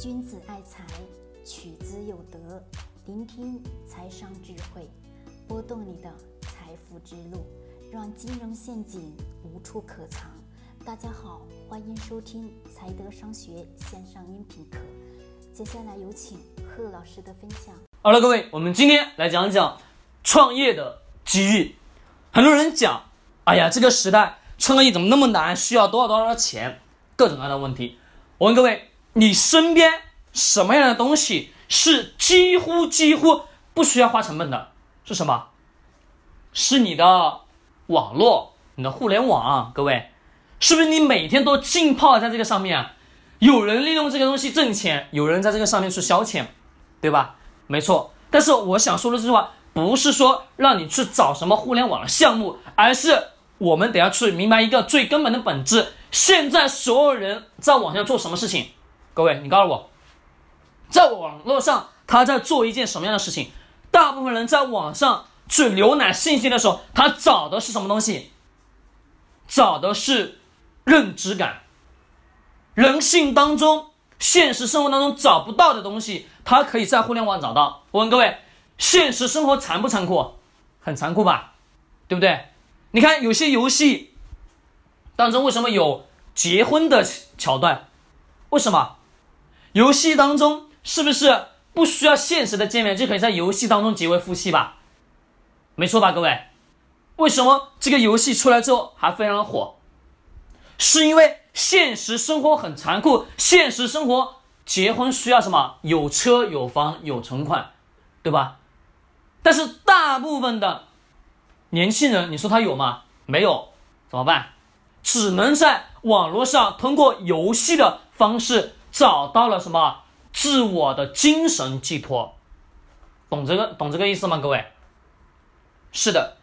君子爱财，取之有德。聆听财商智慧，拨动你的财富之路，让金融陷阱无处可藏。大家好，欢迎收听财德商学线上音频课。接下来有请贺老师的分享。好了，各位，我们今天来讲讲创业的机遇。很多人讲，哎呀，这个时代创业怎么那么难？需要多少多少钱？各种各样的问题。我问各位。你身边什么样的东西是几乎几乎不需要花成本的？是什么？是你的网络，你的互联网。各位，是不是你每天都浸泡在这个上面啊？有人利用这个东西挣钱，有人在这个上面去消遣，对吧？没错。但是我想说的这句话，不是说让你去找什么互联网的项目，而是我们得要去明白一个最根本的本质：现在所有人在网上做什么事情？各位，你告诉我，在网络上他在做一件什么样的事情？大部分人在网上去浏览信息的时候，他找的是什么东西？找的是认知感。人性当中、现实生活当中找不到的东西，他可以在互联网找到。我问各位，现实生活残不残酷？很残酷吧？对不对？你看有些游戏当中为什么有结婚的桥段？为什么？游戏当中是不是不需要现实的见面就可以在游戏当中结为夫妻吧？没错吧，各位？为什么这个游戏出来之后还非常的火？是因为现实生活很残酷，现实生活结婚需要什么？有车有房有存款，对吧？但是大部分的年轻人，你说他有吗？没有，怎么办？只能在网络上通过游戏的方式。找到了什么自我的精神寄托？懂这个懂这个意思吗？各位，是的，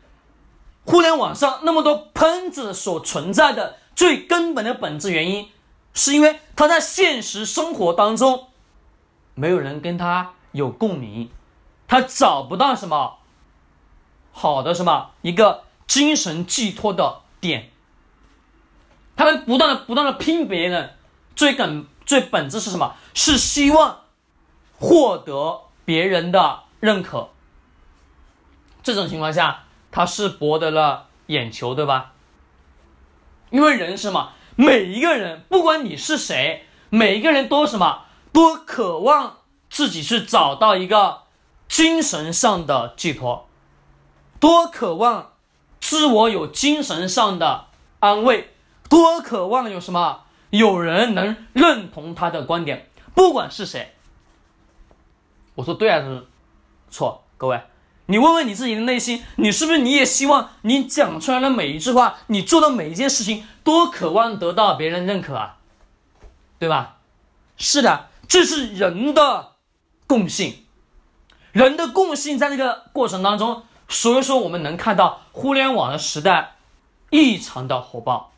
互联网上那么多喷子所存在的最根本的本质原因，是因为他在现实生活当中没有人跟他有共鸣，他找不到什么好的什么一个精神寄托的点，他们不断的不断的拼别人，最根。最本质是什么？是希望获得别人的认可。这种情况下，他是博得了眼球，对吧？因为人是什么？每一个人，不管你是谁，每一个人都什么？都渴望自己去找到一个精神上的寄托，多渴望自我有精神上的安慰，多渴望有什么？有人能认同他的观点，不管是谁。我说对还是错？各位，你问问你自己的内心，你是不是你也希望你讲出来的每一句话，你做的每一件事情，都渴望得到别人认可啊？对吧？是的，这是人的共性，人的共性在这个过程当中，所以说我们能看到互联网的时代异常的火爆。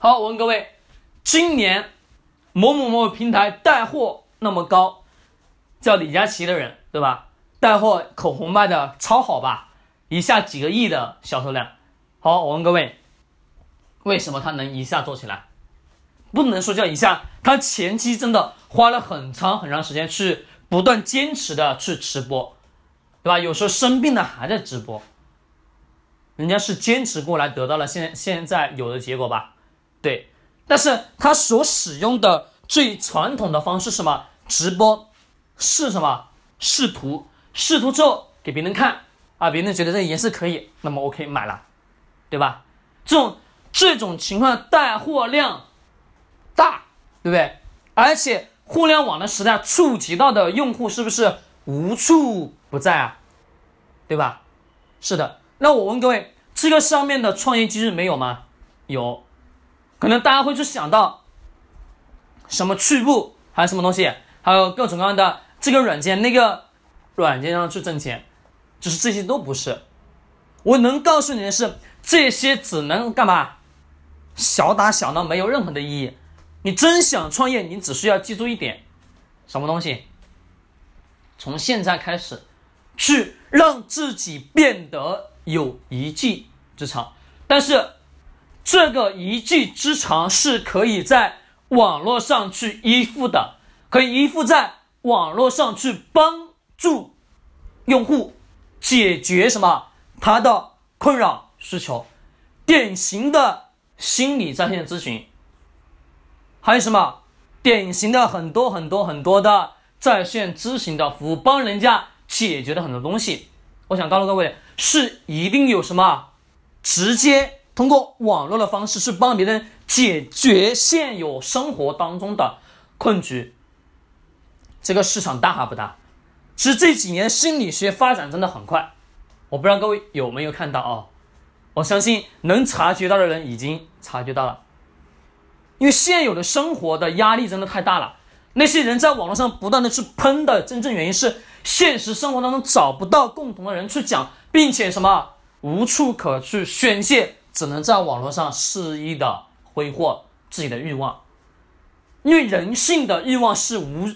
好，我问各位，今年某某某平台带货那么高，叫李佳琦的人，对吧？带货口红卖的超好吧？一下几个亿的销售量。好，我问各位，为什么他能一下做起来？不能说叫一下，他前期真的花了很长很长时间去不断坚持的去直播，对吧？有时候生病了还在直播，人家是坚持过来得到了现现在有的结果吧？对，但是他所使用的最传统的方式什么？直播是什么？试图，试图之后给别人看啊，别人觉得这个颜色可以，那么 OK 买了，对吧？这种这种情况带货量大，对不对？而且互联网的时代触及到的用户是不是无处不在啊？对吧？是的。那我问各位，这个上面的创业机制没有吗？有。可能大家会去想到什么趣步，还有什么东西，还有各种各样的这个软件、那个软件上去挣钱，就是这些都不是。我能告诉你的是，这些只能干嘛？小打小闹，没有任何的意义。你真想创业，你只需要记住一点，什么东西？从现在开始，去让自己变得有一技之长，但是。这个一技之长是可以在网络上去依附的，可以依附在网络上去帮助用户解决什么他的困扰需求，典型的心理在线咨询，还有什么典型的很多很多很多的在线咨询的服务，帮人家解决的很多东西。我想告诉各位，是一定有什么直接通过网络的方式去帮别人解决现有生活当中的困局。这个市场大还不大？其实这几年心理学发展真的很快，我不知道各位有没有看到啊？我相信能察觉到的人已经察觉到了，因为现有的生活的压力真的太大了。那些人在网络上不断的去喷的真正原因是。现实生活当中找不到共同的人去讲，并且什么无处可去宣泄，只能在网络上肆意的挥霍自己的欲望，因为人性的欲望是无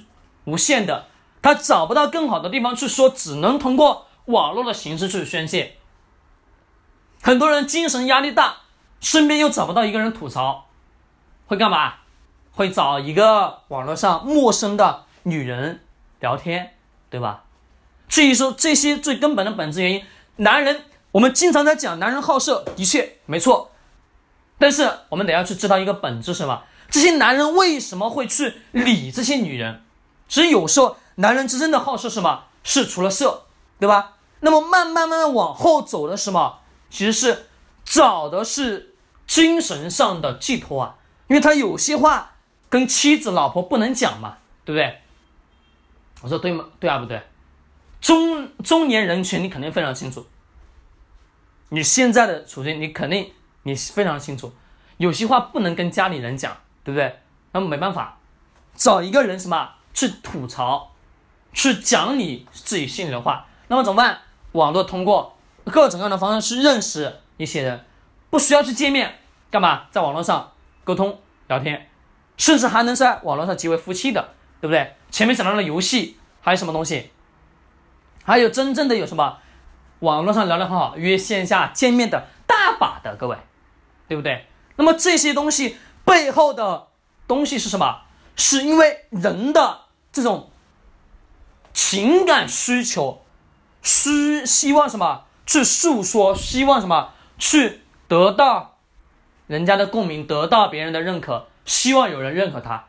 无限的，他找不到更好的地方去说，只能通过网络的形式去宣泄。很多人精神压力大，身边又找不到一个人吐槽，会干嘛？会找一个网络上陌生的女人聊天。对吧？至于说这些最根本的本质原因，男人我们经常在讲男人好色，的确没错。但是我们得要去知道一个本质是什么？这些男人为什么会去理这些女人？其实有时候男人真正的好色是什么？是除了色，对吧？那么慢慢慢慢往后走的什么？其实是找的是精神上的寄托啊，因为他有些话跟妻子老婆不能讲嘛，对不对？我说对吗？对啊，不对？中中年人群你肯定非常清楚，你现在的处境你肯定你非常清楚，有些话不能跟家里人讲，对不对？那么没办法，找一个人什么去吐槽，去讲你自己心里的话。那么怎么办？网络通过各种各样的方式去认识一些人，不需要去见面，干嘛？在网络上沟通聊天，甚至还能在网络上结为夫妻的，对不对？前面讲到了游戏，还有什么东西？还有真正的有什么？网络上聊得很好，约线下见面的大把的，各位，对不对？那么这些东西背后的东西是什么？是因为人的这种情感需求，需希望什么？去诉说，希望什么？去得到人家的共鸣，得到别人的认可，希望有人认可他。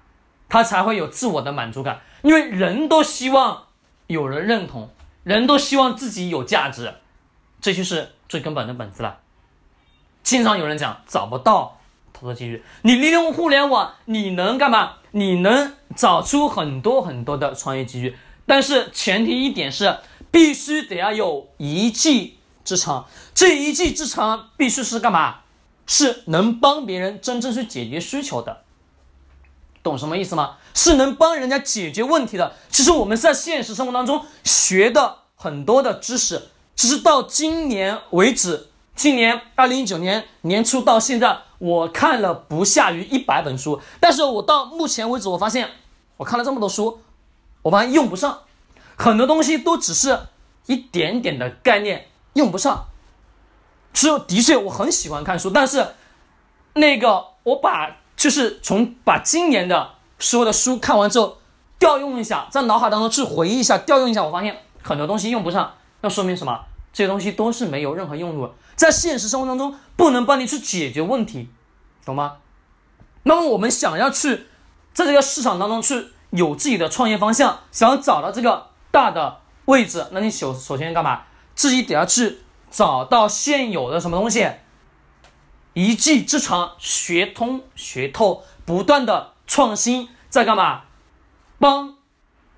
他才会有自我的满足感，因为人都希望有人认同，人都希望自己有价值，这就是最根本的本质了。经常有人讲找不到投资机遇，你利用互联网，你能干嘛？你能找出很多很多的创业机遇，但是前提一点是，必须得要有一技之长，这一技之长必须是干嘛？是能帮别人真正去解决需求的。懂什么意思吗？是能帮人家解决问题的。其实我们在现实生活当中学的很多的知识，其实到今年为止，今年二零一九年年初到现在，我看了不下于一百本书。但是我到目前为止，我发现我看了这么多书，我发现用不上，很多东西都只是一点点的概念，用不上。只有的确我很喜欢看书，但是那个我把。就是从把今年的所有的书看完之后，调用一下，在脑海当中去回忆一下，调用一下，我发现很多东西用不上，那说明什么？这些东西都是没有任何用处，在现实生活当中不能帮你去解决问题，懂吗？那么我们想要去在这个市场当中去有自己的创业方向，想要找到这个大的位置，那你首首先干嘛？自己得要去找到现有的什么东西。一技之长，学通学透，不断的创新，在干嘛？帮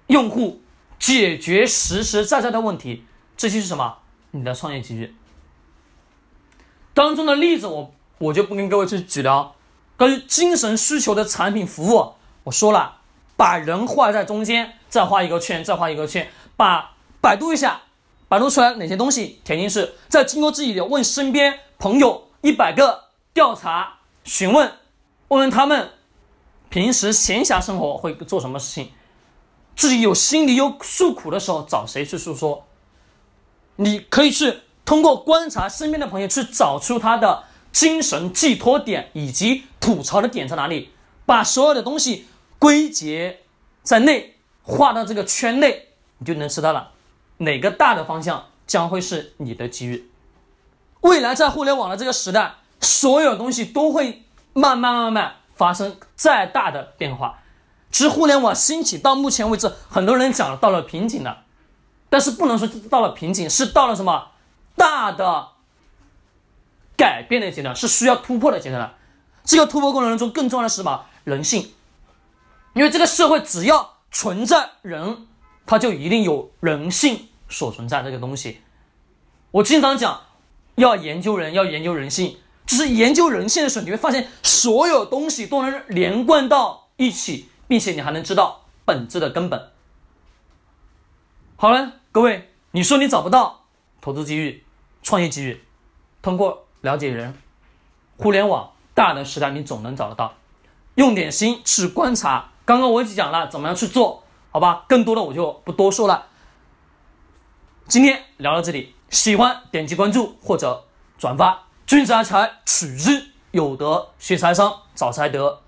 用户解决实实在在的问题，这些是什么？你的创业机遇。当中的例子，我我就不跟各位去举了。关于精神需求的产品服务，我说了，把人画在中间，再画一个圈，再画一个圈，把百度一下，百度出来哪些东西，填进去，再经过自己的问身边朋友一百个。调查询问，问问他们平时闲暇生活会做什么事情，自己有心里有诉苦的时候找谁去诉说？你可以去通过观察身边的朋友去找出他的精神寄托点以及吐槽的点在哪里，把所有的东西归结在内画到这个圈内，你就能知道了哪个大的方向将会是你的机遇。未来在互联网的这个时代，所有东西都会慢慢慢慢发生再大的变化。其实互联网兴起到目前为止，很多人讲到了瓶颈了，但是不能说到了瓶颈，是到了什么大的改变的阶段，是需要突破的阶段了。这个突破过程中，更重要的是什么？人性。因为这个社会只要存在人，它就一定有人性所存在这个东西。我经常讲，要研究人，要研究人性。就是研究人性的时候，你会发现所有东西都能连贯到一起，并且你还能知道本质的根本。好了，各位，你说你找不到投资机遇、创业机遇，通过了解人，互联网大的时代，你总能找得到。用点心去观察。刚刚我已经讲了怎么样去做，好吧？更多的我就不多说了。今天聊到这里，喜欢点击关注或者转发。君子爱财，取之有德；学财商，找财德。